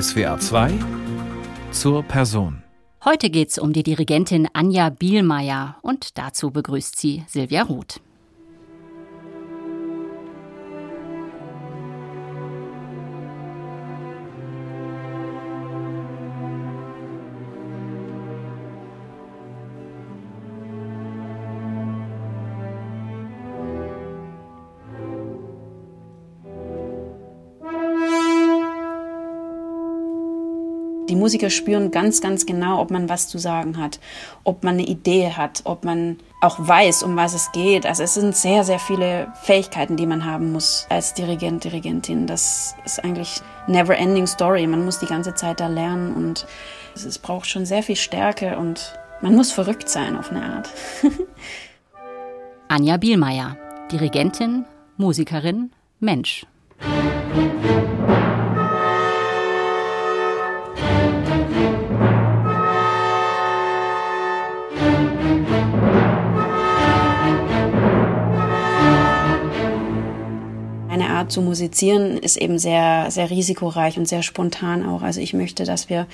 SWA 2 zur Person. Heute geht es um die Dirigentin Anja Bielmeier und dazu begrüßt sie Silvia Roth. Musiker spüren ganz, ganz genau, ob man was zu sagen hat, ob man eine Idee hat, ob man auch weiß, um was es geht. Also es sind sehr, sehr viele Fähigkeiten, die man haben muss als Dirigent, Dirigentin. Das ist eigentlich never ending story. Man muss die ganze Zeit da lernen und es braucht schon sehr viel Stärke und man muss verrückt sein auf eine Art. Anja Bielmeier, Dirigentin, Musikerin, Mensch. Zu musizieren ist eben sehr, sehr risikoreich und sehr spontan auch. Also ich möchte, dass wir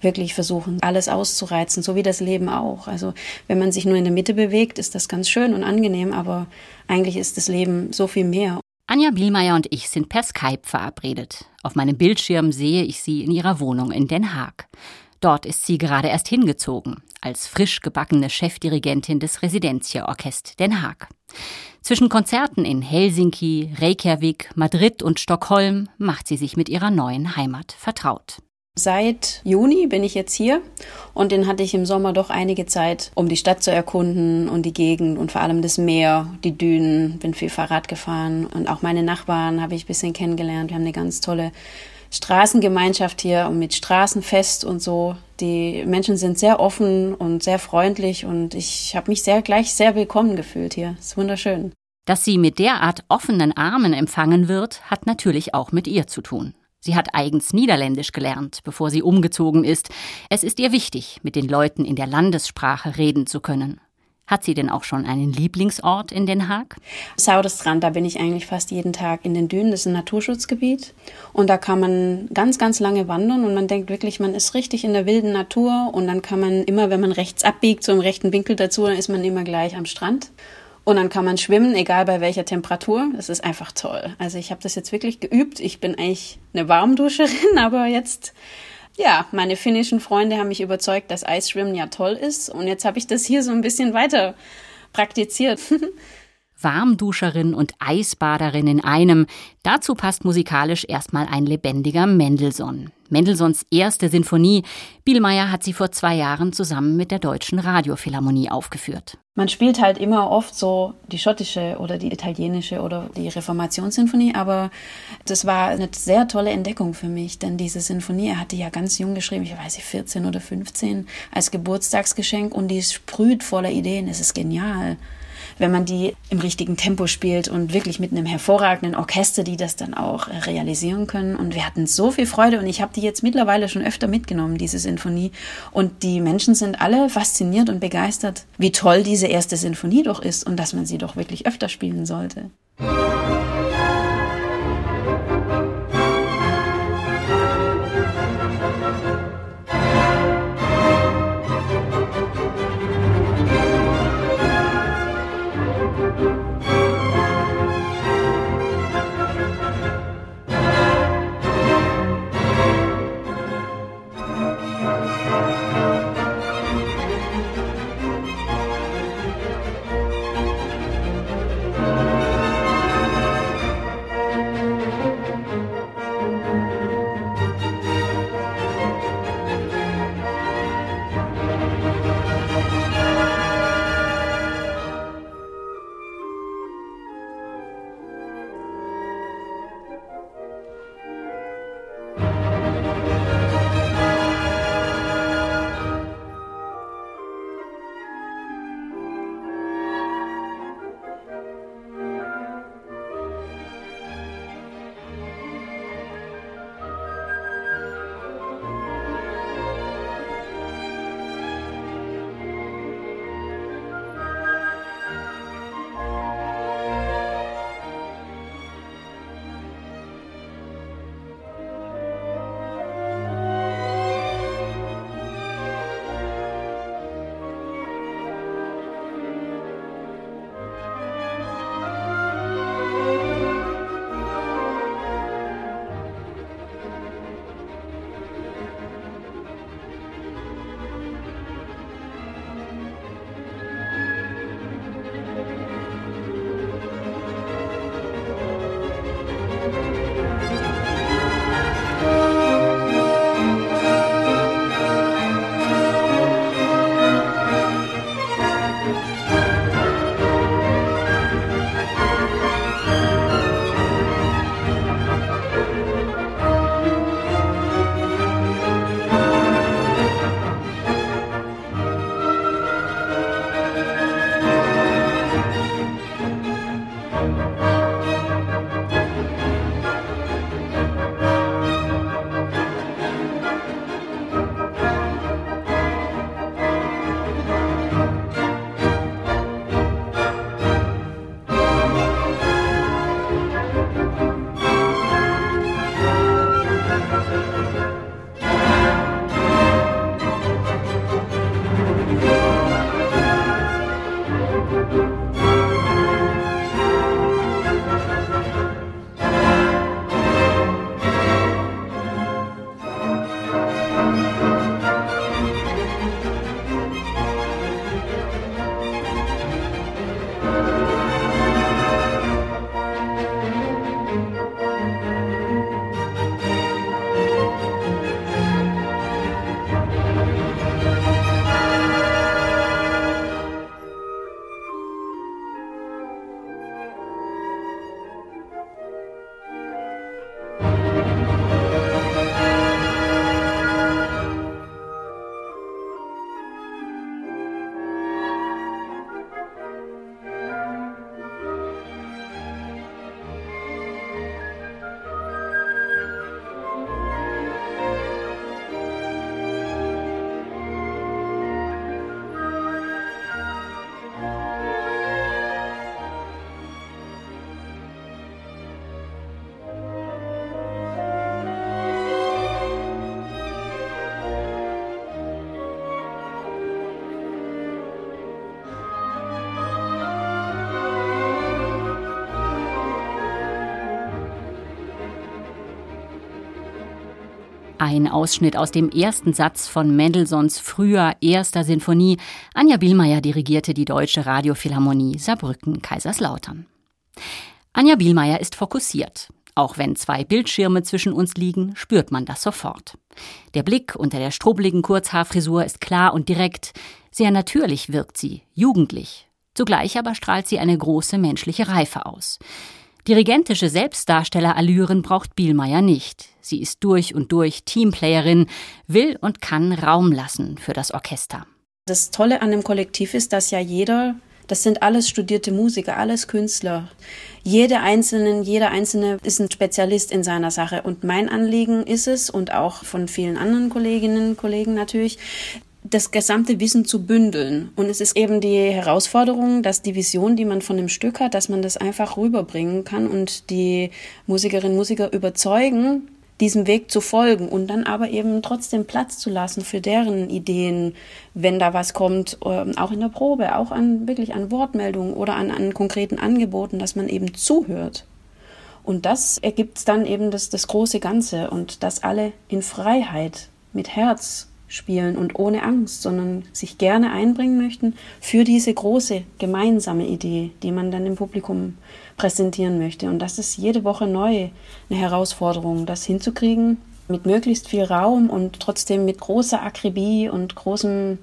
wirklich versuchen, alles auszureizen, so wie das Leben auch. Also wenn man sich nur in der Mitte bewegt, ist das ganz schön und angenehm, aber eigentlich ist das Leben so viel mehr. Anja Bielmeier und ich sind per Skype verabredet. Auf meinem Bildschirm sehe ich sie in ihrer Wohnung in Den Haag. Dort ist sie gerade erst hingezogen, als frisch gebackene Chefdirigentin des Residenzia-Orchest Den Haag. Zwischen Konzerten in Helsinki, Reykjavik, Madrid und Stockholm macht sie sich mit ihrer neuen Heimat vertraut. Seit Juni bin ich jetzt hier und den hatte ich im Sommer doch einige Zeit, um die Stadt zu erkunden und die Gegend und vor allem das Meer, die Dünen, bin viel Fahrrad gefahren und auch meine Nachbarn habe ich ein bisschen kennengelernt. Wir haben eine ganz tolle Straßengemeinschaft hier und mit Straßenfest und so. Die Menschen sind sehr offen und sehr freundlich und ich habe mich sehr gleich sehr willkommen gefühlt hier. Es ist wunderschön. Dass sie mit derart offenen Armen empfangen wird, hat natürlich auch mit ihr zu tun. Sie hat eigens Niederländisch gelernt, bevor sie umgezogen ist. Es ist ihr wichtig, mit den Leuten in der Landessprache reden zu können. Hat sie denn auch schon einen Lieblingsort in Den Haag? Saudestrand, da bin ich eigentlich fast jeden Tag in den Dünen. Das ist ein Naturschutzgebiet. Und da kann man ganz, ganz lange wandern und man denkt wirklich, man ist richtig in der wilden Natur. Und dann kann man immer, wenn man rechts abbiegt, so im rechten Winkel dazu, dann ist man immer gleich am Strand. Und dann kann man schwimmen, egal bei welcher Temperatur. Das ist einfach toll. Also ich habe das jetzt wirklich geübt. Ich bin eigentlich eine Warmduscherin, aber jetzt ja, meine finnischen Freunde haben mich überzeugt, dass Eisschwimmen ja toll ist. Und jetzt habe ich das hier so ein bisschen weiter praktiziert. Warmduscherin und Eisbaderin in einem. Dazu passt musikalisch erstmal ein lebendiger Mendelssohn. Mendelssohns erste Sinfonie. Bielmeier hat sie vor zwei Jahren zusammen mit der Deutschen Radiophilharmonie aufgeführt. Man spielt halt immer oft so die schottische oder die italienische oder die Reformationssinfonie, aber das war eine sehr tolle Entdeckung für mich, denn diese Sinfonie, er hatte ja ganz jung geschrieben, ich weiß nicht, 14 oder 15, als Geburtstagsgeschenk und die sprüht voller Ideen, es ist genial wenn man die im richtigen Tempo spielt und wirklich mit einem hervorragenden Orchester, die das dann auch realisieren können. Und wir hatten so viel Freude und ich habe die jetzt mittlerweile schon öfter mitgenommen, diese Sinfonie. Und die Menschen sind alle fasziniert und begeistert, wie toll diese erste Sinfonie doch ist und dass man sie doch wirklich öfter spielen sollte. Ein Ausschnitt aus dem ersten Satz von Mendelssohns früher erster Sinfonie. Anja Bielmeier dirigierte die Deutsche Radiophilharmonie Saarbrücken-Kaiserslautern. Anja Bielmeier ist fokussiert. Auch wenn zwei Bildschirme zwischen uns liegen, spürt man das sofort. Der Blick unter der strubbeligen Kurzhaarfrisur ist klar und direkt. Sehr natürlich wirkt sie, jugendlich. Zugleich aber strahlt sie eine große menschliche Reife aus. Dirigentische Selbstdarstellerallüren braucht Bielmeier nicht. Sie ist durch und durch Teamplayerin, will und kann Raum lassen für das Orchester. Das Tolle an dem Kollektiv ist, dass ja jeder das sind alles studierte Musiker, alles Künstler. Jede einzelne, jeder einzelne ist ein Spezialist in seiner Sache. Und mein Anliegen ist es, und auch von vielen anderen Kolleginnen und Kollegen natürlich, das gesamte Wissen zu bündeln. Und es ist eben die Herausforderung, dass die Vision, die man von dem Stück hat, dass man das einfach rüberbringen kann und die Musikerinnen und Musiker überzeugen, diesem Weg zu folgen und dann aber eben trotzdem Platz zu lassen für deren Ideen, wenn da was kommt, ähm, auch in der Probe, auch an wirklich an Wortmeldungen oder an, an konkreten Angeboten, dass man eben zuhört. Und das ergibt dann eben das, das große Ganze und dass alle in Freiheit, mit Herz spielen und ohne Angst, sondern sich gerne einbringen möchten für diese große gemeinsame Idee, die man dann im Publikum präsentieren möchte. Und das ist jede Woche neu eine Herausforderung, das hinzukriegen mit möglichst viel Raum und trotzdem mit großer Akribie und großem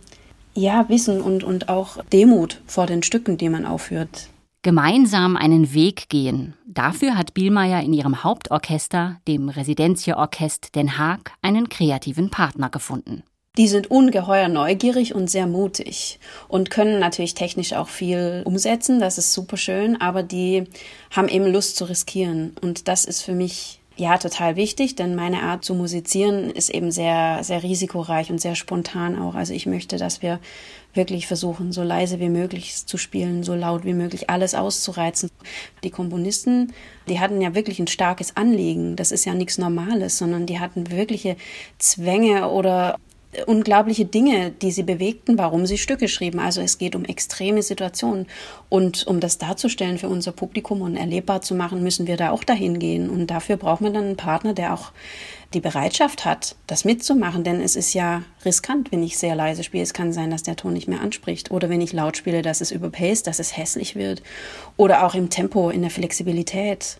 ja, Wissen und, und auch Demut vor den Stücken, die man aufführt. Gemeinsam einen Weg gehen. Dafür hat Bielmeier in ihrem Hauptorchester, dem Residenzierorchest Den Haag, einen kreativen Partner gefunden. Die sind ungeheuer neugierig und sehr mutig und können natürlich technisch auch viel umsetzen. Das ist super schön, aber die haben eben Lust zu riskieren. Und das ist für mich ja total wichtig, denn meine Art zu musizieren ist eben sehr, sehr risikoreich und sehr spontan auch. Also ich möchte, dass wir wirklich versuchen, so leise wie möglich zu spielen, so laut wie möglich alles auszureizen. Die Komponisten, die hatten ja wirklich ein starkes Anliegen. Das ist ja nichts Normales, sondern die hatten wirkliche Zwänge oder unglaubliche Dinge, die sie bewegten, warum sie Stücke schrieben. Also es geht um extreme Situationen. Und um das darzustellen für unser Publikum und erlebbar zu machen, müssen wir da auch dahin gehen. Und dafür braucht man dann einen Partner, der auch die Bereitschaft hat, das mitzumachen. Denn es ist ja riskant, wenn ich sehr leise spiele. Es kann sein, dass der Ton nicht mehr anspricht. Oder wenn ich laut spiele, dass es überpaced, dass es hässlich wird. Oder auch im Tempo, in der Flexibilität.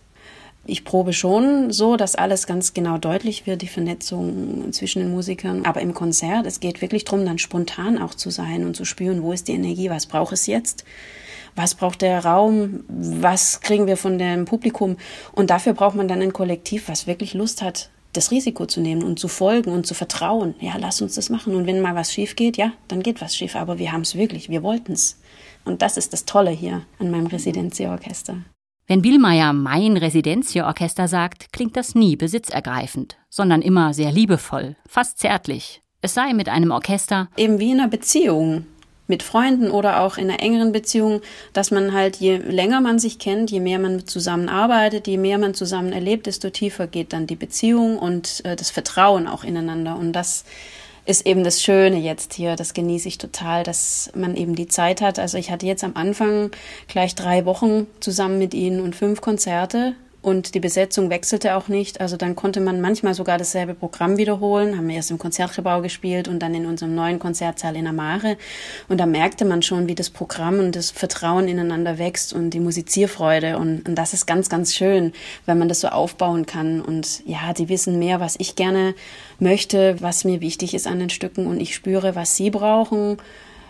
Ich probe schon so, dass alles ganz genau deutlich wird, die Vernetzung zwischen den Musikern. Aber im Konzert, es geht wirklich darum, dann spontan auch zu sein und zu spüren, wo ist die Energie, was braucht es jetzt, was braucht der Raum, was kriegen wir von dem Publikum. Und dafür braucht man dann ein Kollektiv, was wirklich Lust hat, das Risiko zu nehmen und zu folgen und zu vertrauen. Ja, lass uns das machen. Und wenn mal was schief geht, ja, dann geht was schief. Aber wir haben es wirklich, wir wollten es. Und das ist das Tolle hier an meinem Residenzierorchester. Wenn Bielmeier mein Residenzierorchester sagt, klingt das nie besitzergreifend, sondern immer sehr liebevoll, fast zärtlich. Es sei mit einem Orchester eben wie in einer Beziehung mit Freunden oder auch in einer engeren Beziehung, dass man halt, je länger man sich kennt, je mehr man zusammenarbeitet, je mehr man zusammen erlebt, desto tiefer geht dann die Beziehung und äh, das Vertrauen auch ineinander. Und das ist eben das Schöne jetzt hier. Das genieße ich total, dass man eben die Zeit hat. Also ich hatte jetzt am Anfang gleich drei Wochen zusammen mit ihnen und fünf Konzerte und die Besetzung wechselte auch nicht. Also dann konnte man manchmal sogar dasselbe Programm wiederholen. Haben wir erst im Konzertgebau gespielt und dann in unserem neuen Konzertsaal in Amare. Und da merkte man schon, wie das Programm und das Vertrauen ineinander wächst und die Musizierfreude. Und, und das ist ganz, ganz schön, wenn man das so aufbauen kann. Und ja, die wissen mehr, was ich gerne möchte, was mir wichtig ist an den Stücken. Und ich spüre, was sie brauchen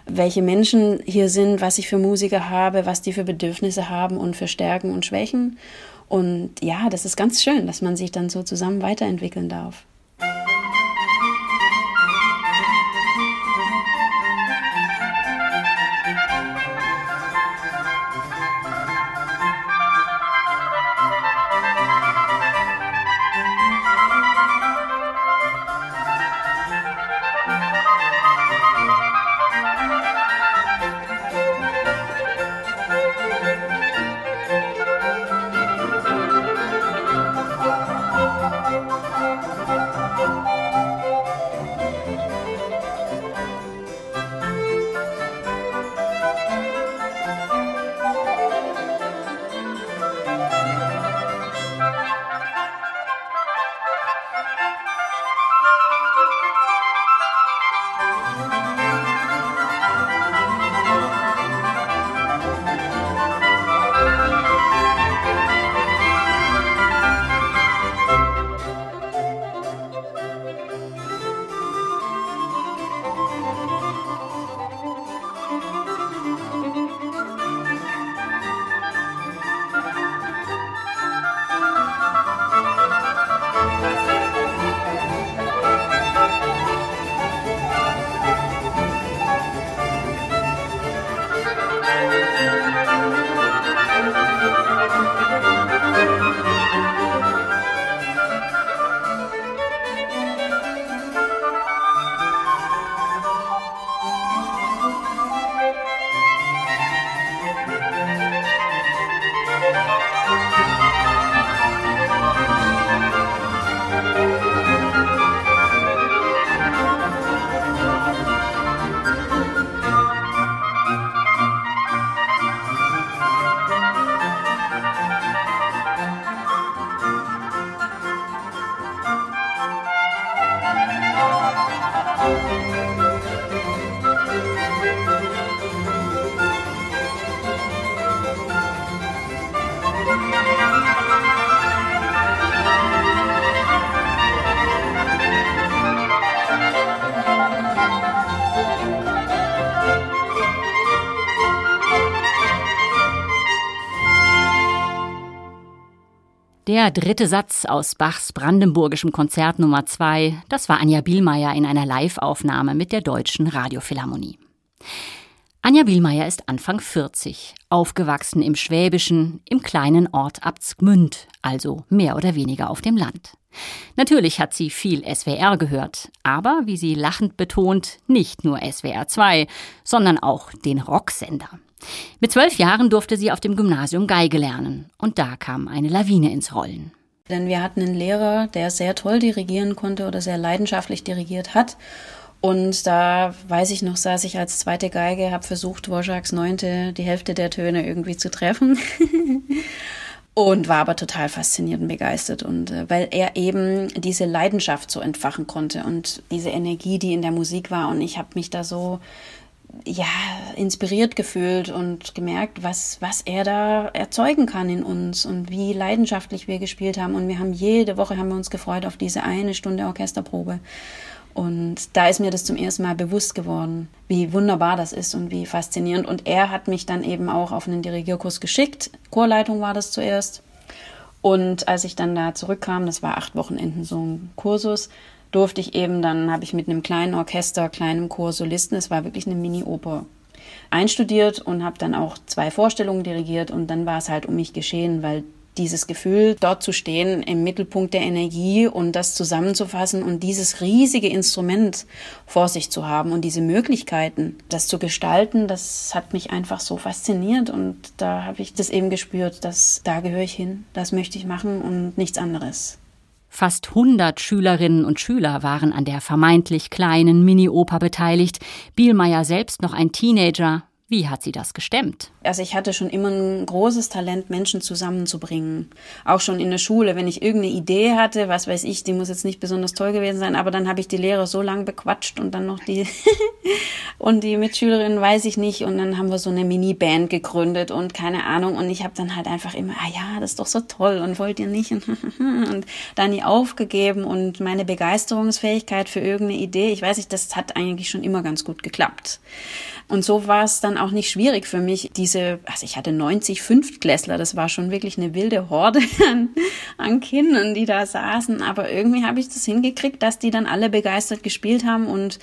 welche Menschen hier sind, was ich für Musiker habe, was die für Bedürfnisse haben und für Stärken und Schwächen. Und ja, das ist ganz schön, dass man sich dann so zusammen weiterentwickeln darf. Der dritte Satz aus Bachs brandenburgischem Konzert Nummer 2, das war Anja Bielmeier in einer Live-Aufnahme mit der Deutschen Radiophilharmonie. Anja Bielmeier ist Anfang 40, aufgewachsen im Schwäbischen, im kleinen Ort Abtsgmünd, also mehr oder weniger auf dem Land. Natürlich hat sie viel SWR gehört, aber, wie sie lachend betont, nicht nur SWR 2, sondern auch den Rocksender. Mit zwölf Jahren durfte sie auf dem Gymnasium Geige lernen und da kam eine Lawine ins Rollen. Denn wir hatten einen Lehrer, der sehr toll dirigieren konnte oder sehr leidenschaftlich dirigiert hat. Und da weiß ich noch, saß ich als zweite Geige, habe versucht, Dvorak's Neunte, die Hälfte der Töne irgendwie zu treffen. und war aber total fasziniert und begeistert. Und äh, weil er eben diese Leidenschaft so entfachen konnte und diese Energie, die in der Musik war. Und ich habe mich da so ja, inspiriert gefühlt und gemerkt, was, was er da erzeugen kann in uns und wie leidenschaftlich wir gespielt haben. Und wir haben jede Woche haben wir uns gefreut auf diese eine Stunde Orchesterprobe. Und da ist mir das zum ersten Mal bewusst geworden, wie wunderbar das ist und wie faszinierend. Und er hat mich dann eben auch auf einen Dirigierkurs geschickt. Chorleitung war das zuerst. Und als ich dann da zurückkam, das war acht Wochenenden so ein Kursus, durfte ich eben, dann habe ich mit einem kleinen Orchester, kleinem Chor Solisten, es war wirklich eine Mini-Oper, einstudiert und habe dann auch zwei Vorstellungen dirigiert und dann war es halt um mich geschehen, weil dieses Gefühl, dort zu stehen im Mittelpunkt der Energie und das zusammenzufassen und dieses riesige Instrument vor sich zu haben und diese Möglichkeiten, das zu gestalten, das hat mich einfach so fasziniert und da habe ich das eben gespürt, dass da gehöre ich hin, das möchte ich machen und nichts anderes. Fast 100 Schülerinnen und Schüler waren an der vermeintlich kleinen Mini-Oper beteiligt. Bielmeier selbst noch ein Teenager, wie hat sie das gestemmt? Also ich hatte schon immer ein großes Talent, Menschen zusammenzubringen. Auch schon in der Schule, wenn ich irgendeine Idee hatte, was weiß ich, die muss jetzt nicht besonders toll gewesen sein, aber dann habe ich die Lehrer so lange bequatscht und dann noch die und die Mitschülerinnen weiß ich nicht und dann haben wir so eine Mini-Band gegründet und keine Ahnung und ich habe dann halt einfach immer, ah ja, das ist doch so toll und wollt ihr nicht und dann nie aufgegeben und meine Begeisterungsfähigkeit für irgendeine Idee, ich weiß nicht, das hat eigentlich schon immer ganz gut geklappt. Und so war es dann auch nicht schwierig für mich, diese, also ich hatte 90 Fünftklässler, das war schon wirklich eine wilde Horde an, an Kindern, die da saßen. Aber irgendwie habe ich das hingekriegt, dass die dann alle begeistert gespielt haben und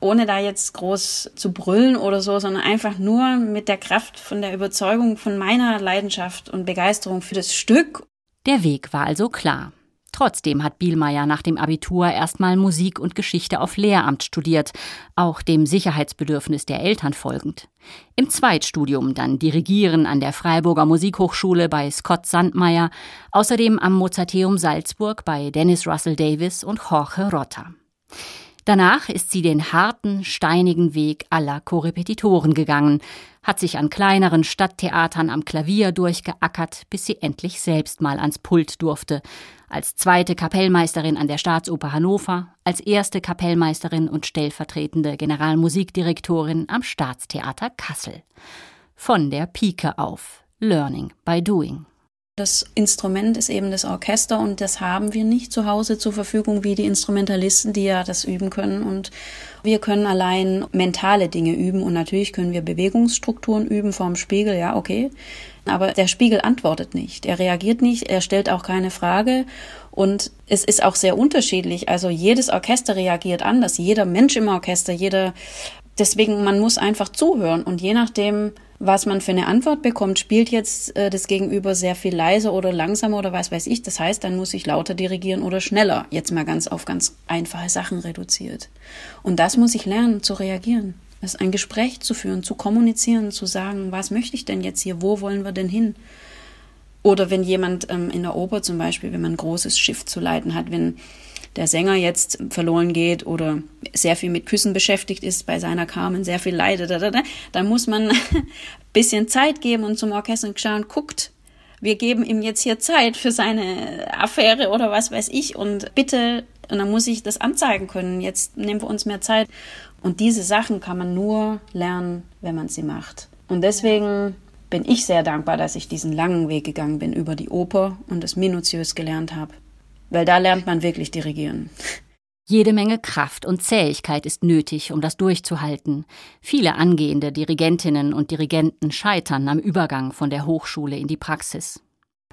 ohne da jetzt groß zu brüllen oder so, sondern einfach nur mit der Kraft von der Überzeugung von meiner Leidenschaft und Begeisterung für das Stück. Der Weg war also klar. Trotzdem hat Bielmeier nach dem Abitur erstmal Musik und Geschichte auf Lehramt studiert, auch dem Sicherheitsbedürfnis der Eltern folgend. Im Zweitstudium dann Dirigieren an der Freiburger Musikhochschule bei Scott Sandmeier, außerdem am Mozarteum Salzburg bei Dennis Russell Davis und Jorge Rota. Danach ist sie den harten, steinigen Weg aller Korrepetitoren gegangen, hat sich an kleineren Stadttheatern am Klavier durchgeackert, bis sie endlich selbst mal ans Pult durfte, als zweite Kapellmeisterin an der Staatsoper Hannover, als erste Kapellmeisterin und stellvertretende Generalmusikdirektorin am Staatstheater Kassel. Von der Pike auf. Learning by Doing. Das Instrument ist eben das Orchester und das haben wir nicht zu Hause zur Verfügung wie die Instrumentalisten, die ja das üben können. Und wir können allein mentale Dinge üben und natürlich können wir Bewegungsstrukturen üben vorm Spiegel, ja, okay. Aber der Spiegel antwortet nicht. Er reagiert nicht, er stellt auch keine Frage. Und es ist auch sehr unterschiedlich. Also jedes Orchester reagiert anders. Jeder Mensch im Orchester, jeder. Deswegen, man muss einfach zuhören. Und je nachdem, was man für eine Antwort bekommt, spielt jetzt äh, das Gegenüber sehr viel leiser oder langsamer oder was weiß ich. Das heißt, dann muss ich lauter dirigieren oder schneller. Jetzt mal ganz auf ganz einfache Sachen reduziert. Und das muss ich lernen, zu reagieren. Das ist ein Gespräch zu führen, zu kommunizieren, zu sagen, was möchte ich denn jetzt hier, wo wollen wir denn hin? Oder wenn jemand ähm, in der Oper zum Beispiel, wenn man ein großes Schiff zu leiten hat, wenn der Sänger jetzt verloren geht oder sehr viel mit Küssen beschäftigt ist bei seiner Carmen, sehr viel leidet, dann muss man ein bisschen Zeit geben und zum Orchester schauen, guckt, wir geben ihm jetzt hier Zeit für seine Affäre oder was weiß ich und bitte Und dann muss ich das anzeigen können. Jetzt nehmen wir uns mehr Zeit. Und diese Sachen kann man nur lernen, wenn man sie macht. Und deswegen bin ich sehr dankbar, dass ich diesen langen Weg gegangen bin über die Oper und es minutiös gelernt habe. Weil da lernt man wirklich dirigieren. Jede Menge Kraft und Zähigkeit ist nötig, um das durchzuhalten. Viele angehende Dirigentinnen und Dirigenten scheitern am Übergang von der Hochschule in die Praxis.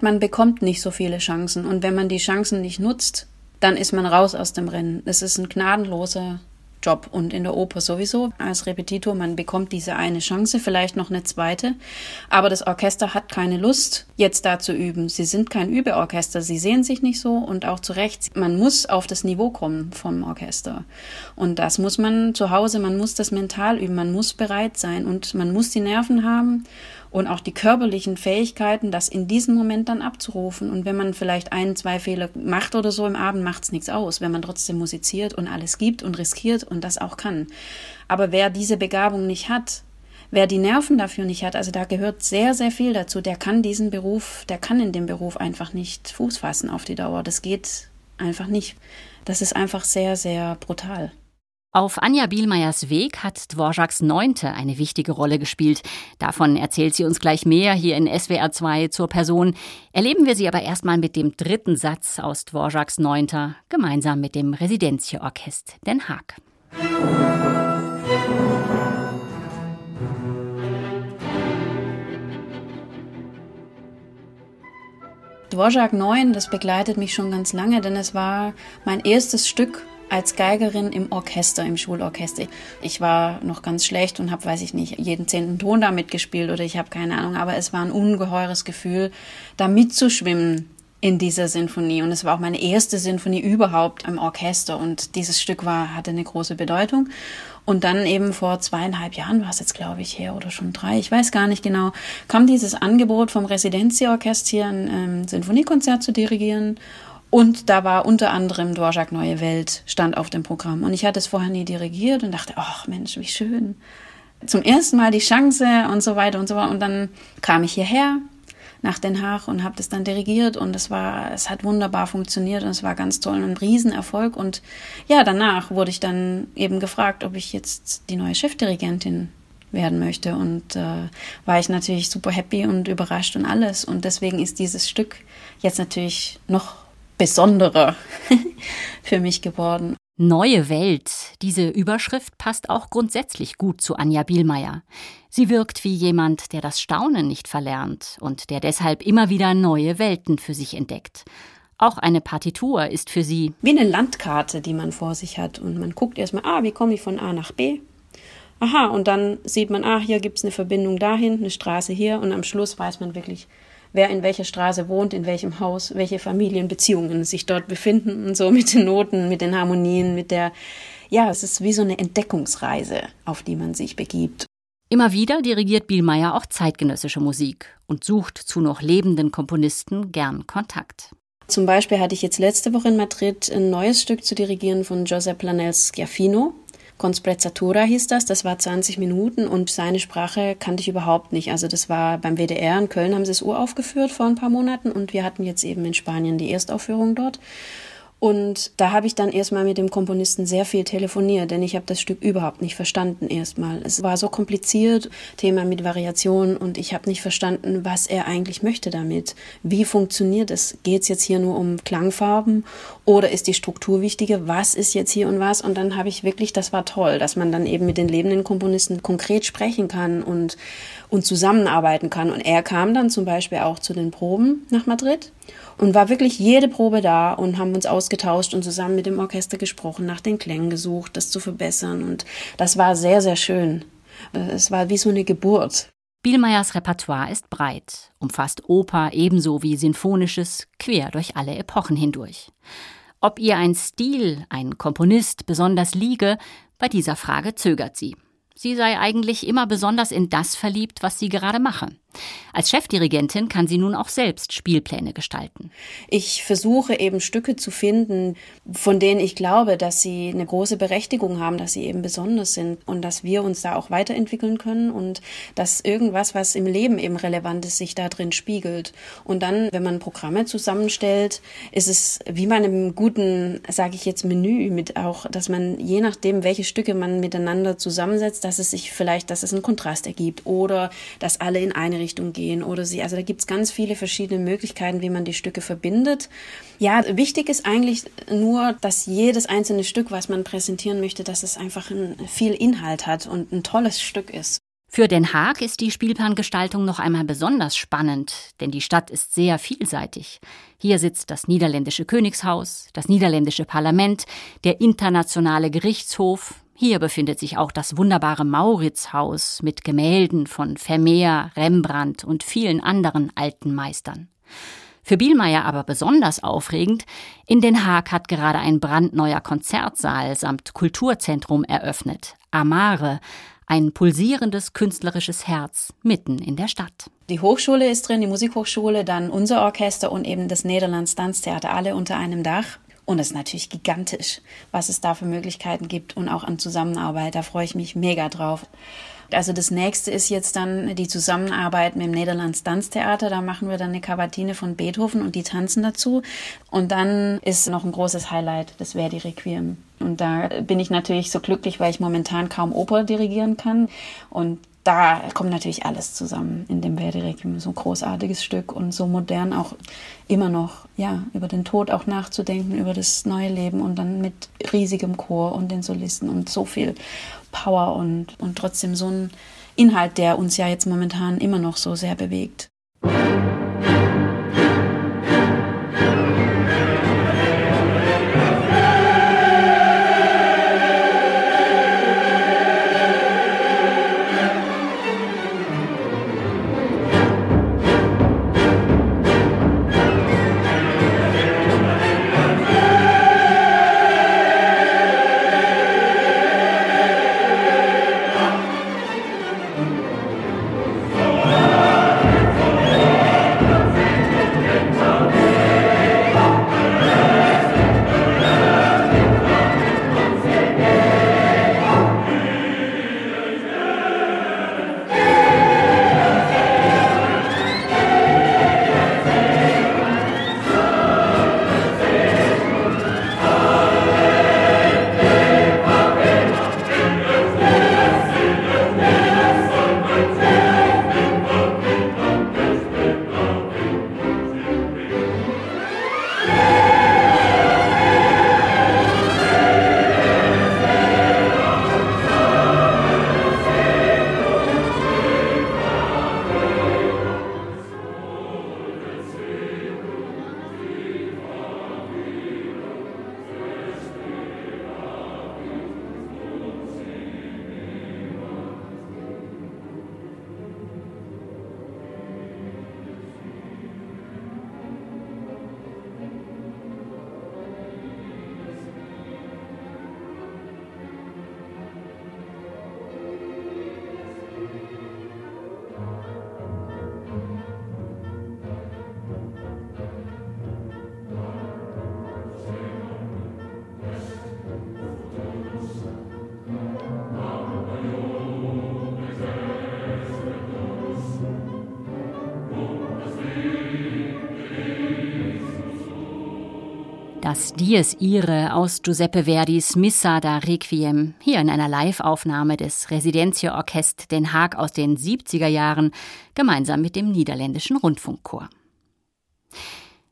Man bekommt nicht so viele Chancen und wenn man die Chancen nicht nutzt, dann ist man raus aus dem Rennen. Es ist ein gnadenloser Job und in der Oper sowieso als Repetitor. Man bekommt diese eine Chance, vielleicht noch eine zweite. Aber das Orchester hat keine Lust, jetzt da zu üben. Sie sind kein Übeorchester. Sie sehen sich nicht so und auch zu Recht. Man muss auf das Niveau kommen vom Orchester. Und das muss man zu Hause, man muss das mental üben. Man muss bereit sein und man muss die Nerven haben und auch die körperlichen Fähigkeiten, das in diesem Moment dann abzurufen. Und wenn man vielleicht ein, zwei Fehler macht oder so im Abend, macht es nichts aus, wenn man trotzdem musiziert und alles gibt und riskiert und das auch kann. Aber wer diese Begabung nicht hat, wer die Nerven dafür nicht hat, also da gehört sehr, sehr viel dazu, der kann diesen Beruf, der kann in dem Beruf einfach nicht Fuß fassen auf die Dauer. Das geht einfach nicht. Das ist einfach sehr, sehr brutal. Auf Anja Bielmeyers Weg hat Dvorak's Neunte eine wichtige Rolle gespielt. Davon erzählt sie uns gleich mehr hier in SWR 2 zur Person. Erleben wir sie aber erstmal mit dem dritten Satz aus Dvorak's Neunter, gemeinsam mit dem Residenzio Orchest Den Haag. Dvorak 9, das begleitet mich schon ganz lange, denn es war mein erstes Stück als Geigerin im Orchester, im Schulorchester. Ich war noch ganz schlecht und habe, weiß ich nicht, jeden zehnten Ton da mitgespielt oder ich habe keine Ahnung, aber es war ein ungeheures Gefühl, da mitzuschwimmen in dieser Sinfonie. Und es war auch meine erste Sinfonie überhaupt im Orchester und dieses Stück war, hatte eine große Bedeutung. Und dann eben vor zweieinhalb Jahren war es jetzt, glaube ich, her oder schon drei, ich weiß gar nicht genau, kam dieses Angebot vom Residenzorchester hier ein ähm, Sinfoniekonzert zu dirigieren. Und da war unter anderem Dvorak Neue Welt stand auf dem Programm. Und ich hatte es vorher nie dirigiert und dachte, ach Mensch, wie schön. Zum ersten Mal die Chance und so weiter und so weiter. Und dann kam ich hierher nach Den Haag und habe das dann dirigiert und es war, es hat wunderbar funktioniert und es war ganz toll und ein Riesenerfolg. Und ja, danach wurde ich dann eben gefragt, ob ich jetzt die neue Chefdirigentin werden möchte und äh, war ich natürlich super happy und überrascht und alles. Und deswegen ist dieses Stück jetzt natürlich noch besonderer für mich geworden. Neue Welt. Diese Überschrift passt auch grundsätzlich gut zu Anja Bielmeier. Sie wirkt wie jemand, der das Staunen nicht verlernt und der deshalb immer wieder neue Welten für sich entdeckt. Auch eine Partitur ist für sie wie eine Landkarte, die man vor sich hat und man guckt erstmal, ah, wie komme ich von A nach B? Aha, und dann sieht man, ah, hier gibt es eine Verbindung dahin, eine Straße hier und am Schluss weiß man wirklich, wer in welcher Straße wohnt, in welchem Haus, welche Familienbeziehungen sich dort befinden und so mit den Noten, mit den Harmonien, mit der, ja, es ist wie so eine Entdeckungsreise, auf die man sich begibt. Immer wieder dirigiert Bielmeier auch zeitgenössische Musik und sucht zu noch lebenden Komponisten gern Kontakt. Zum Beispiel hatte ich jetzt letzte Woche in Madrid ein neues Stück zu dirigieren von Josep Planels Schiaffino. Consprezzatura hieß das, das war 20 Minuten und seine Sprache kannte ich überhaupt nicht. Also das war beim WDR in Köln haben sie es uraufgeführt vor ein paar Monaten und wir hatten jetzt eben in Spanien die Erstaufführung dort. Und da habe ich dann erstmal mit dem Komponisten sehr viel telefoniert, denn ich habe das Stück überhaupt nicht verstanden erstmal. Es war so kompliziert, Thema mit Variationen und ich habe nicht verstanden, was er eigentlich möchte damit. Wie funktioniert es? Geht es jetzt hier nur um Klangfarben oder ist die Struktur wichtiger? Was ist jetzt hier und was? Und dann habe ich wirklich, das war toll, dass man dann eben mit den lebenden Komponisten konkret sprechen kann und, und zusammenarbeiten kann. Und er kam dann zum Beispiel auch zu den Proben nach Madrid und war wirklich jede Probe da und haben uns ausgetauscht und zusammen mit dem Orchester gesprochen, nach den Klängen gesucht, das zu verbessern. Und das war sehr, sehr schön. Es war wie so eine Geburt. Bielmeyers Repertoire ist breit, umfasst Oper ebenso wie Sinfonisches, quer durch alle Epochen hindurch. Ob ihr ein Stil, ein Komponist besonders liege, bei dieser Frage zögert sie. Sie sei eigentlich immer besonders in das verliebt, was sie gerade mache. Als Chefdirigentin kann sie nun auch selbst Spielpläne gestalten. Ich versuche eben Stücke zu finden, von denen ich glaube, dass sie eine große Berechtigung haben, dass sie eben besonders sind und dass wir uns da auch weiterentwickeln können und dass irgendwas, was im Leben eben relevant ist, sich da drin spiegelt. Und dann, wenn man Programme zusammenstellt, ist es wie bei einem guten, sage ich jetzt, Menü mit auch, dass man je nachdem, welche Stücke man miteinander zusammensetzt, dass es sich vielleicht, dass es einen Kontrast ergibt oder dass alle in eine Richtung gehen oder sie, also da gibt es ganz viele verschiedene Möglichkeiten, wie man die Stücke verbindet. Ja, wichtig ist eigentlich nur, dass jedes einzelne Stück, was man präsentieren möchte, dass es einfach ein, viel Inhalt hat und ein tolles Stück ist. Für Den Haag ist die Spielplangestaltung noch einmal besonders spannend, denn die Stadt ist sehr vielseitig. Hier sitzt das niederländische Königshaus, das niederländische Parlament, der internationale Gerichtshof, hier befindet sich auch das wunderbare Mauritzhaus mit Gemälden von Vermeer, Rembrandt und vielen anderen alten Meistern. Für Bielmeier aber besonders aufregend, in Den Haag hat gerade ein brandneuer Konzertsaal samt Kulturzentrum eröffnet. Amare, ein pulsierendes künstlerisches Herz mitten in der Stadt. Die Hochschule ist drin, die Musikhochschule, dann unser Orchester und eben das Niederlands Tanztheater, alle unter einem Dach. Und es ist natürlich gigantisch, was es da für Möglichkeiten gibt und auch an Zusammenarbeit. Da freue ich mich mega drauf. Also das nächste ist jetzt dann die Zusammenarbeit mit dem Niederlands Tanztheater. Da machen wir dann eine Kavatine von Beethoven und die tanzen dazu. Und dann ist noch ein großes Highlight das Verdi Requiem. Und da bin ich natürlich so glücklich, weil ich momentan kaum Oper dirigieren kann. Und da kommt natürlich alles zusammen in dem Verdi Requiem. So ein großartiges Stück und so modern auch immer noch, ja, über den Tod auch nachzudenken, über das neue Leben und dann mit riesigem Chor und den Solisten und so viel Power und, und trotzdem so ein Inhalt, der uns ja jetzt momentan immer noch so sehr bewegt. Das Dies Irae aus Giuseppe Verdis Missa da Requiem, hier in einer Live-Aufnahme des Residenzio Orchest Den Haag aus den 70er Jahren, gemeinsam mit dem niederländischen Rundfunkchor.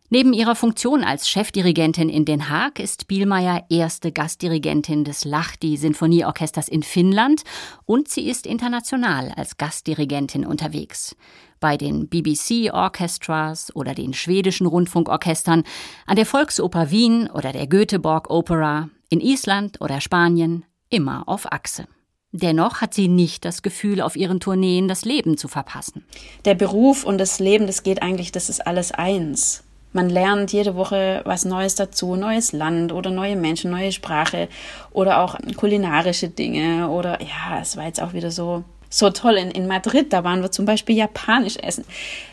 Neben ihrer Funktion als Chefdirigentin in Den Haag ist Bielmeier erste Gastdirigentin des Lahti Sinfonieorchesters in Finnland und sie ist international als Gastdirigentin unterwegs bei den BBC Orchestras oder den schwedischen Rundfunkorchestern, an der Volksoper Wien oder der Göteborg Opera, in Island oder Spanien, immer auf Achse. Dennoch hat sie nicht das Gefühl, auf ihren Tourneen das Leben zu verpassen. Der Beruf und das Leben, das geht eigentlich, das ist alles eins. Man lernt jede Woche was Neues dazu, neues Land oder neue Menschen, neue Sprache oder auch kulinarische Dinge oder ja, es war jetzt auch wieder so so toll. In, in Madrid, da waren wir zum Beispiel japanisch essen.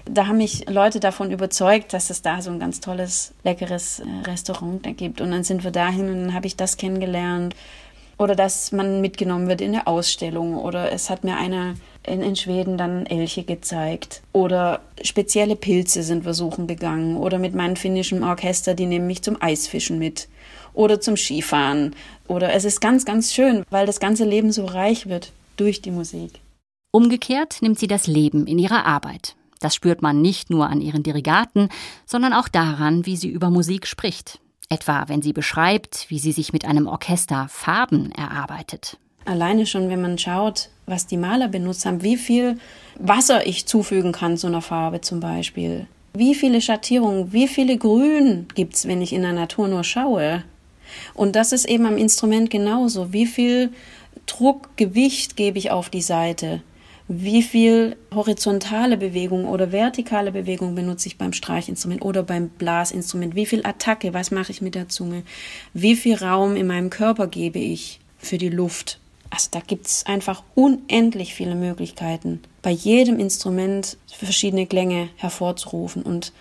Da haben mich Leute davon überzeugt, dass es da so ein ganz tolles, leckeres äh, Restaurant da gibt. Und dann sind wir dahin und dann habe ich das kennengelernt. Oder dass man mitgenommen wird in eine Ausstellung. Oder es hat mir einer in, in Schweden dann Elche gezeigt. Oder spezielle Pilze sind wir suchen gegangen. Oder mit meinem finnischen Orchester, die nehmen mich zum Eisfischen mit. Oder zum Skifahren. Oder es ist ganz, ganz schön, weil das ganze Leben so reich wird durch die Musik. Umgekehrt nimmt sie das Leben in ihrer Arbeit. Das spürt man nicht nur an ihren Dirigaten, sondern auch daran, wie sie über Musik spricht. Etwa wenn sie beschreibt, wie sie sich mit einem Orchester Farben erarbeitet. Alleine schon, wenn man schaut, was die Maler benutzt haben, wie viel Wasser ich zufügen kann zu einer Farbe zum Beispiel. Wie viele Schattierungen, wie viele Grün gibt es, wenn ich in der Natur nur schaue. Und das ist eben am Instrument genauso. Wie viel Druck, Gewicht gebe ich auf die Seite? Wie viel horizontale Bewegung oder vertikale Bewegung benutze ich beim Streichinstrument oder beim Blasinstrument, wie viel Attacke, was mache ich mit der Zunge, wie viel Raum in meinem Körper gebe ich für die Luft. Also da gibt es einfach unendlich viele Möglichkeiten, bei jedem Instrument verschiedene Klänge hervorzurufen. Und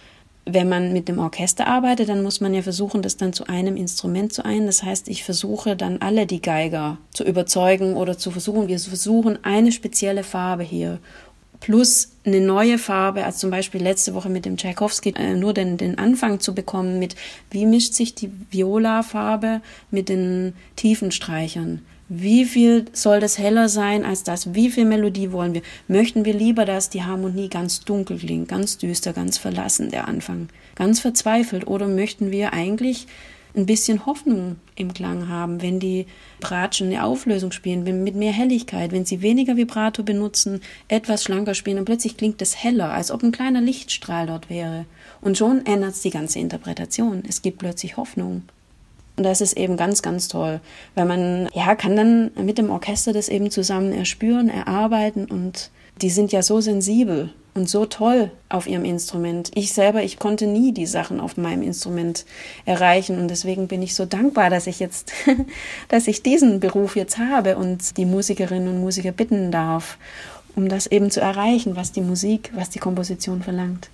wenn man mit dem Orchester arbeitet, dann muss man ja versuchen, das dann zu einem Instrument zu ein. Das heißt, ich versuche dann alle die Geiger zu überzeugen oder zu versuchen, wir versuchen eine spezielle Farbe hier plus eine neue Farbe, als zum Beispiel letzte Woche mit dem Tchaikovsky, äh, nur den, den Anfang zu bekommen mit, wie mischt sich die Viola-Farbe mit den tiefen Streichern? Wie viel soll das heller sein als das? Wie viel Melodie wollen wir? Möchten wir lieber, dass die Harmonie ganz dunkel klingt, ganz düster, ganz verlassen, der Anfang, ganz verzweifelt? Oder möchten wir eigentlich ein bisschen Hoffnung im Klang haben, wenn die Bratschen eine Auflösung spielen, wenn mit mehr Helligkeit, wenn sie weniger Vibrato benutzen, etwas schlanker spielen und plötzlich klingt es heller, als ob ein kleiner Lichtstrahl dort wäre. Und schon ändert es die ganze Interpretation. Es gibt plötzlich Hoffnung. Und das ist eben ganz, ganz toll, weil man ja kann dann mit dem Orchester das eben zusammen erspüren, erarbeiten und die sind ja so sensibel und so toll auf ihrem Instrument. Ich selber, ich konnte nie die Sachen auf meinem Instrument erreichen und deswegen bin ich so dankbar, dass ich jetzt, dass ich diesen Beruf jetzt habe und die Musikerinnen und Musiker bitten darf, um das eben zu erreichen, was die Musik, was die Komposition verlangt.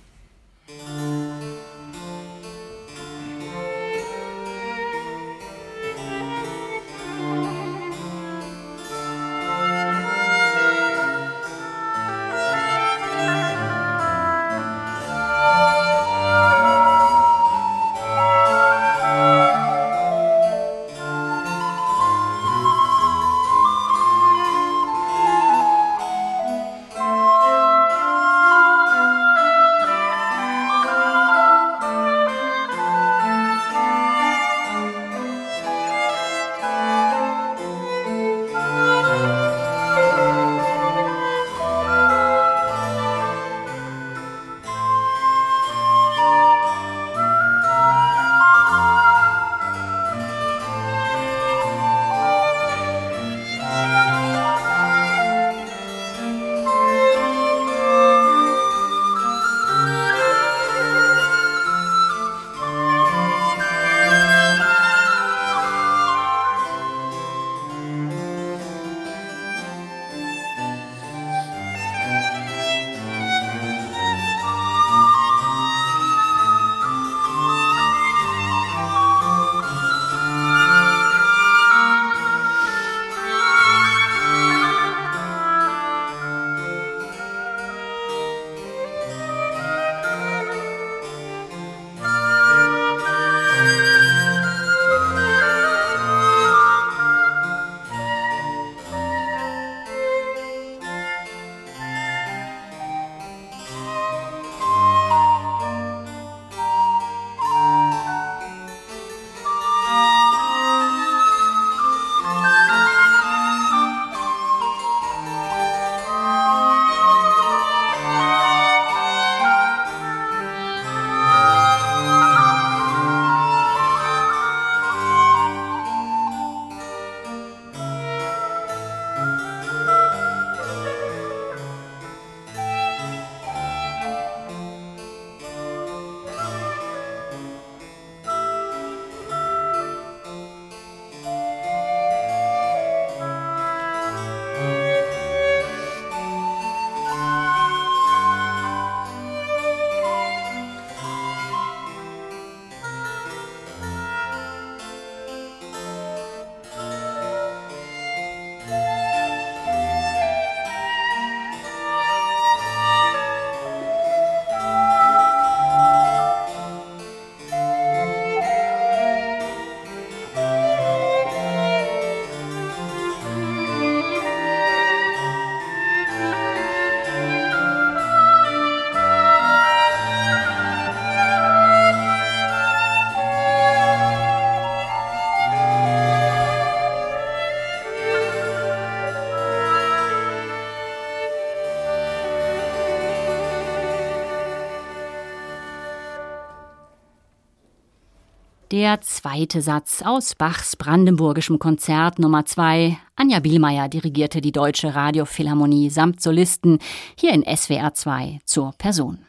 Der zweite Satz aus Bachs brandenburgischem Konzert Nummer 2. Anja Bielmeier dirigierte die Deutsche Radiophilharmonie samt Solisten hier in SWR 2 zur Person.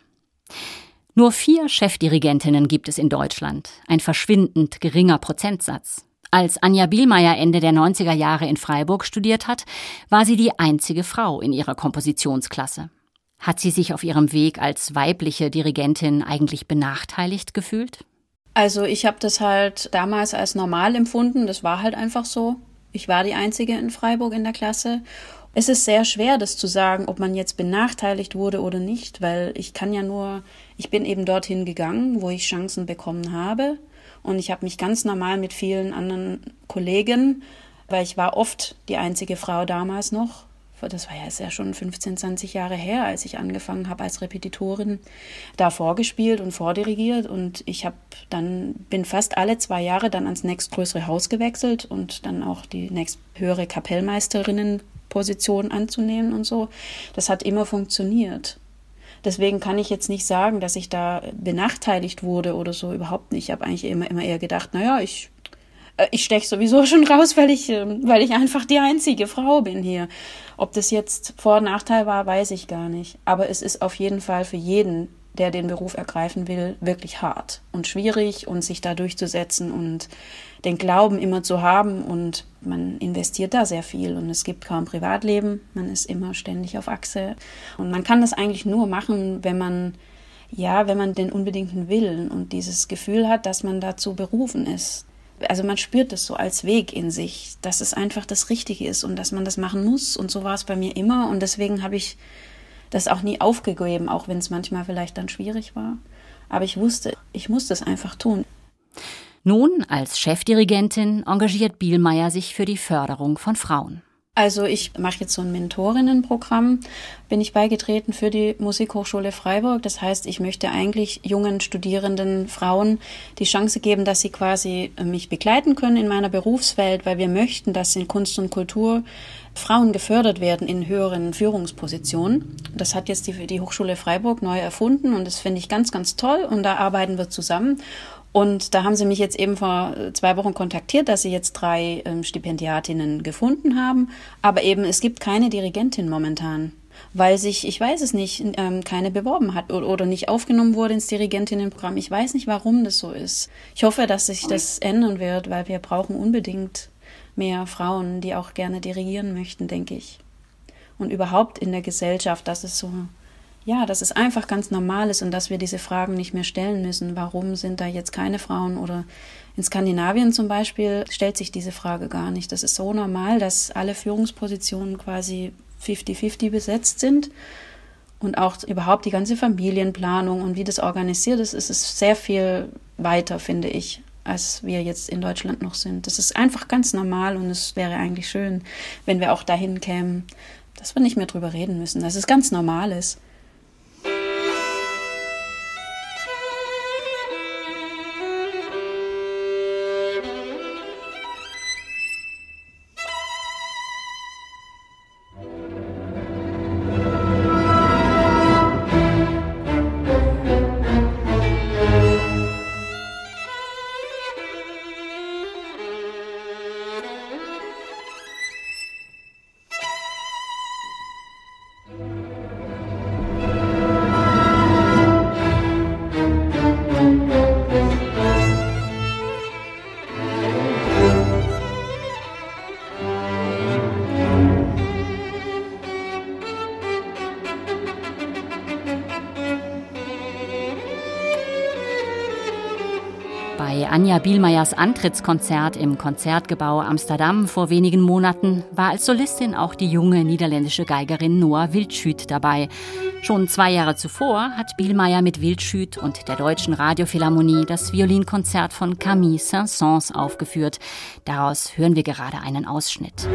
Nur vier Chefdirigentinnen gibt es in Deutschland, ein verschwindend geringer Prozentsatz. Als Anja Bielmeier Ende der 90er Jahre in Freiburg studiert hat, war sie die einzige Frau in ihrer Kompositionsklasse. Hat sie sich auf ihrem Weg als weibliche Dirigentin eigentlich benachteiligt gefühlt? Also ich habe das halt damals als normal empfunden, das war halt einfach so. Ich war die Einzige in Freiburg in der Klasse. Es ist sehr schwer, das zu sagen, ob man jetzt benachteiligt wurde oder nicht, weil ich kann ja nur, ich bin eben dorthin gegangen, wo ich Chancen bekommen habe. Und ich habe mich ganz normal mit vielen anderen Kollegen, weil ich war oft die einzige Frau damals noch, das war ja jetzt ja schon 15, 20 Jahre her, als ich angefangen habe als Repetitorin, da vorgespielt und vordirigiert und ich habe dann bin fast alle zwei Jahre dann ans nächstgrößere Haus gewechselt und dann auch die nächsthöhere Kapellmeisterinnenposition anzunehmen und so. Das hat immer funktioniert. Deswegen kann ich jetzt nicht sagen, dass ich da benachteiligt wurde oder so, überhaupt nicht. Ich habe eigentlich immer, immer eher gedacht, naja, ich ich steche sowieso schon raus, weil ich, ähm, weil ich einfach die einzige Frau bin hier. Ob das jetzt Vor- und Nachteil war, weiß ich gar nicht. Aber es ist auf jeden Fall für jeden, der den Beruf ergreifen will, wirklich hart und schwierig und sich da durchzusetzen und den Glauben immer zu haben und man investiert da sehr viel und es gibt kaum Privatleben, man ist immer ständig auf Achse und man kann das eigentlich nur machen, wenn man ja, wenn man den unbedingten Willen und dieses Gefühl hat, dass man dazu berufen ist, also man spürt das so als Weg in sich, dass es einfach das Richtige ist und dass man das machen muss. Und so war es bei mir immer. Und deswegen habe ich das auch nie aufgegeben, auch wenn es manchmal vielleicht dann schwierig war. Aber ich wusste, ich musste es einfach tun. Nun, als Chefdirigentin engagiert Bielmeier sich für die Förderung von Frauen. Also ich mache jetzt so ein Mentorinnenprogramm, bin ich beigetreten für die Musikhochschule Freiburg. Das heißt, ich möchte eigentlich jungen studierenden Frauen die Chance geben, dass sie quasi äh, mich begleiten können in meiner Berufswelt, weil wir möchten, dass in Kunst und Kultur Frauen gefördert werden in höheren Führungspositionen. Das hat jetzt die, die Hochschule Freiburg neu erfunden und das finde ich ganz, ganz toll und da arbeiten wir zusammen. Und da haben sie mich jetzt eben vor zwei Wochen kontaktiert, dass sie jetzt drei ähm, Stipendiatinnen gefunden haben. Aber eben, es gibt keine Dirigentin momentan, weil sich, ich weiß es nicht, ähm, keine beworben hat oder, oder nicht aufgenommen wurde ins Dirigentinnenprogramm. Ich weiß nicht, warum das so ist. Ich hoffe, dass sich das ändern wird, weil wir brauchen unbedingt mehr Frauen, die auch gerne dirigieren möchten, denke ich. Und überhaupt in der Gesellschaft, dass es so ja, dass es einfach ganz normal ist und dass wir diese Fragen nicht mehr stellen müssen. Warum sind da jetzt keine Frauen? Oder in Skandinavien zum Beispiel stellt sich diese Frage gar nicht. Das ist so normal, dass alle Führungspositionen quasi 50-50 besetzt sind. Und auch überhaupt die ganze Familienplanung und wie das organisiert ist, ist es sehr viel weiter, finde ich, als wir jetzt in Deutschland noch sind. Das ist einfach ganz normal und es wäre eigentlich schön, wenn wir auch dahin kämen, dass wir nicht mehr drüber reden müssen, dass es ganz normal ist. Anja Bielmeyers Antrittskonzert im Konzertgebau Amsterdam vor wenigen Monaten war als Solistin auch die junge niederländische Geigerin Noah Wildschüt dabei. Schon zwei Jahre zuvor hat Bielmeyer mit Wildschüt und der Deutschen Radiophilharmonie das Violinkonzert von Camille Saint-Saëns aufgeführt. Daraus hören wir gerade einen Ausschnitt.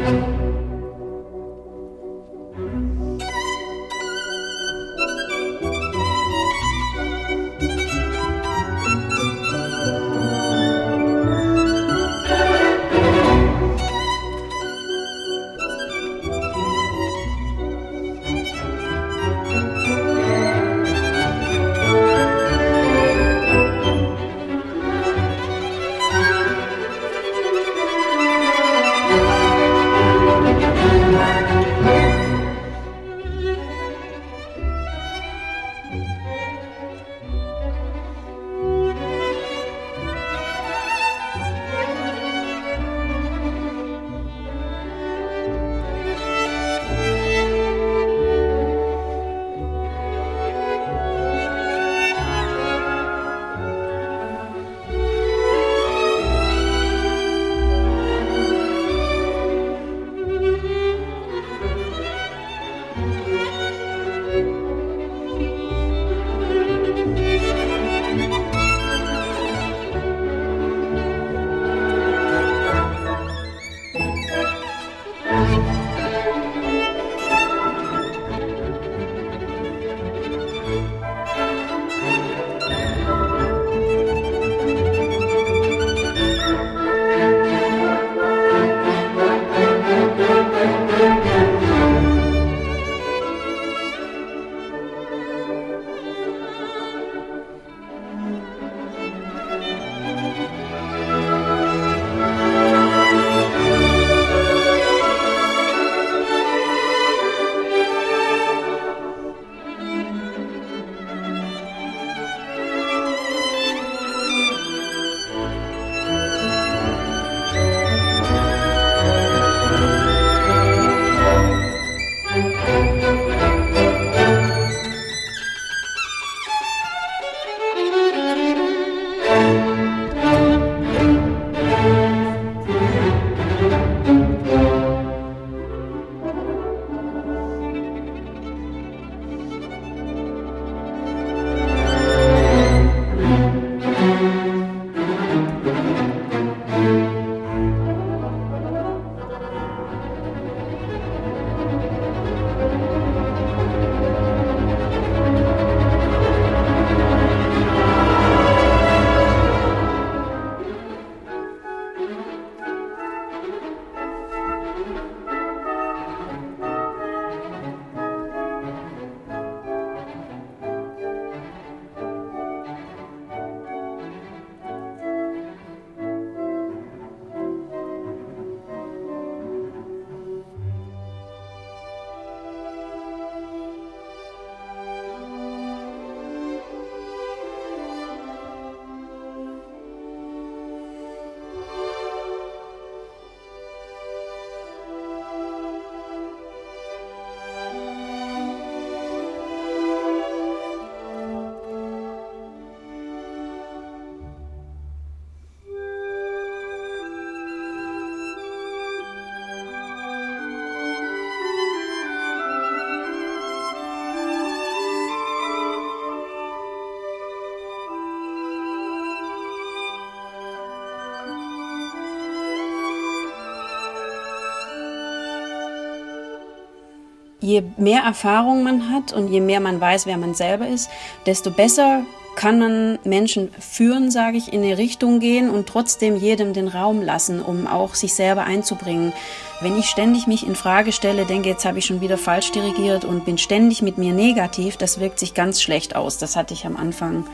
Je mehr Erfahrung man hat und je mehr man weiß, wer man selber ist, desto besser kann man Menschen führen, sage ich, in eine Richtung gehen und trotzdem jedem den Raum lassen, um auch sich selber einzubringen. Wenn ich ständig mich in Frage stelle, denke, jetzt habe ich schon wieder falsch dirigiert und bin ständig mit mir negativ, das wirkt sich ganz schlecht aus. Das hatte ich am Anfang,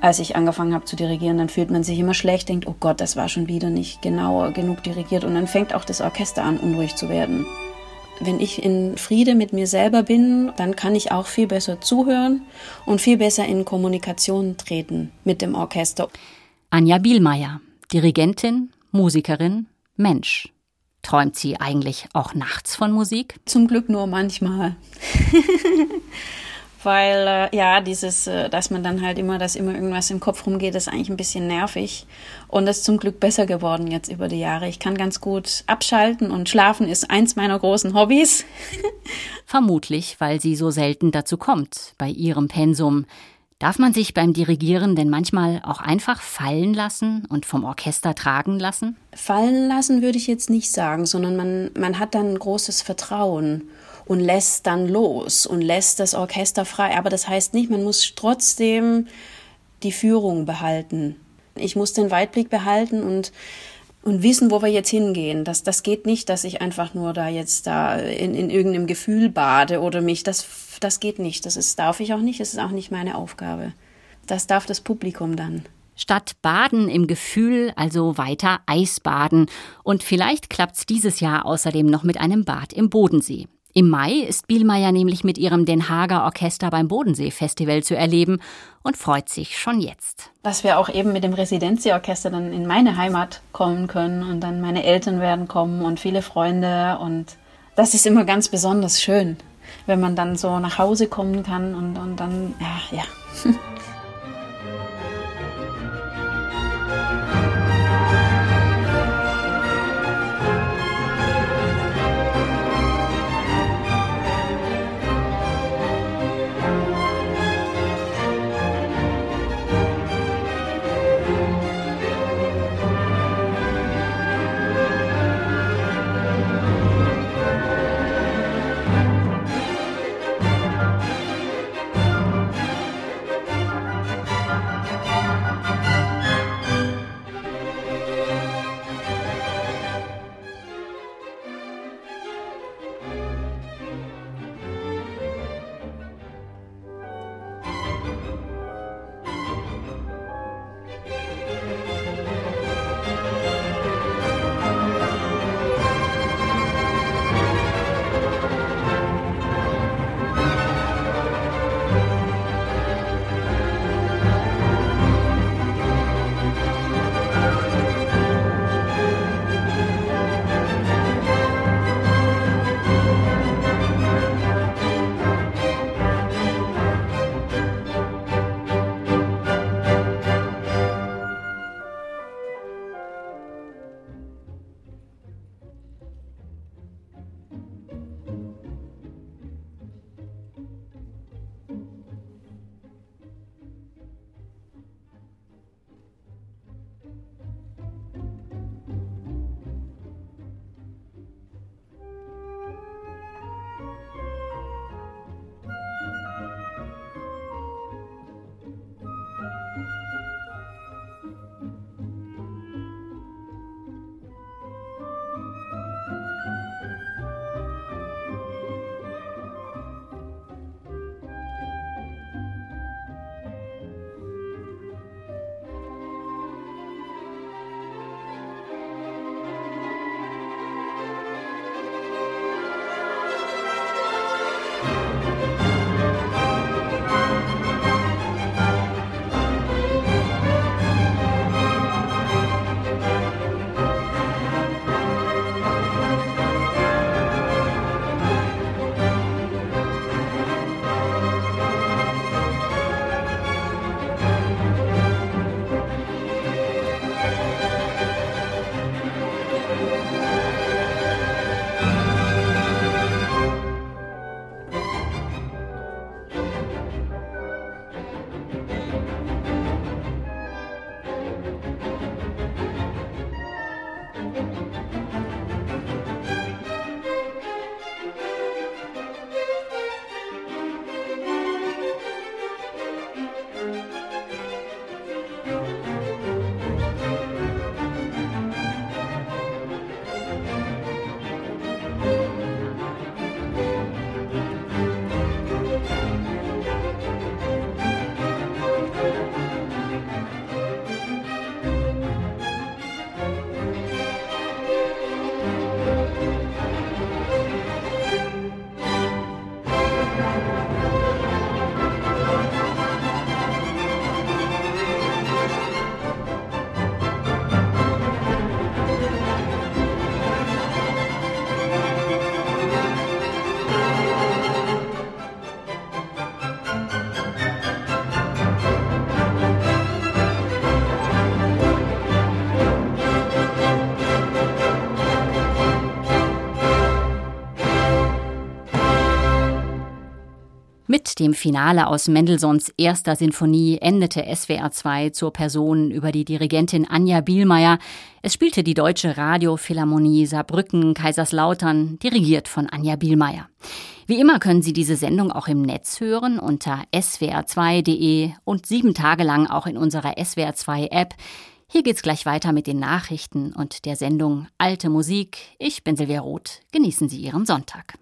als ich angefangen habe zu dirigieren, dann fühlt man sich immer schlecht, denkt, oh Gott, das war schon wieder nicht genauer genug dirigiert und dann fängt auch das Orchester an, unruhig zu werden. Wenn ich in Friede mit mir selber bin, dann kann ich auch viel besser zuhören und viel besser in Kommunikation treten mit dem Orchester. Anja Bielmeier, Dirigentin, Musikerin, Mensch. Träumt sie eigentlich auch nachts von Musik? Zum Glück nur manchmal. weil äh, ja, dieses, äh, dass man dann halt immer, dass immer irgendwas im Kopf rumgeht, ist eigentlich ein bisschen nervig. Und das ist zum Glück besser geworden jetzt über die Jahre. Ich kann ganz gut abschalten und schlafen ist eins meiner großen Hobbys. Vermutlich, weil sie so selten dazu kommt bei ihrem Pensum. Darf man sich beim Dirigieren denn manchmal auch einfach fallen lassen und vom Orchester tragen lassen? Fallen lassen würde ich jetzt nicht sagen, sondern man, man hat dann ein großes Vertrauen und lässt dann los und lässt das Orchester frei. Aber das heißt nicht, man muss trotzdem die Führung behalten. Ich muss den Weitblick behalten und und wissen, wo wir jetzt hingehen. Das, das geht nicht, dass ich einfach nur da jetzt da in, in irgendeinem Gefühl bade oder mich. Das, das geht nicht. Das ist, darf ich auch nicht. Das ist auch nicht meine Aufgabe. Das darf das Publikum dann. Statt Baden im Gefühl, also weiter Eisbaden. Und vielleicht klappt's dieses Jahr außerdem noch mit einem Bad im Bodensee. Im Mai ist Bielmeier nämlich mit ihrem Den Haager Orchester beim Bodensee-Festival zu erleben und freut sich schon jetzt. Dass wir auch eben mit dem Residenzi-Orchester dann in meine Heimat kommen können und dann meine Eltern werden kommen und viele Freunde und das ist immer ganz besonders schön, wenn man dann so nach Hause kommen kann und, und dann, ja, ja. Dem Finale aus Mendelssohns erster Sinfonie endete SWR 2 zur Person über die Dirigentin Anja Bielmeier. Es spielte die Deutsche Radiophilharmonie Saarbrücken Kaiserslautern, dirigiert von Anja Bielmeier. Wie immer können Sie diese Sendung auch im Netz hören unter swr2.de und sieben Tage lang auch in unserer SWR2 App. Hier geht's gleich weiter mit den Nachrichten und der Sendung Alte Musik. Ich bin Silvia Roth. Genießen Sie Ihren Sonntag.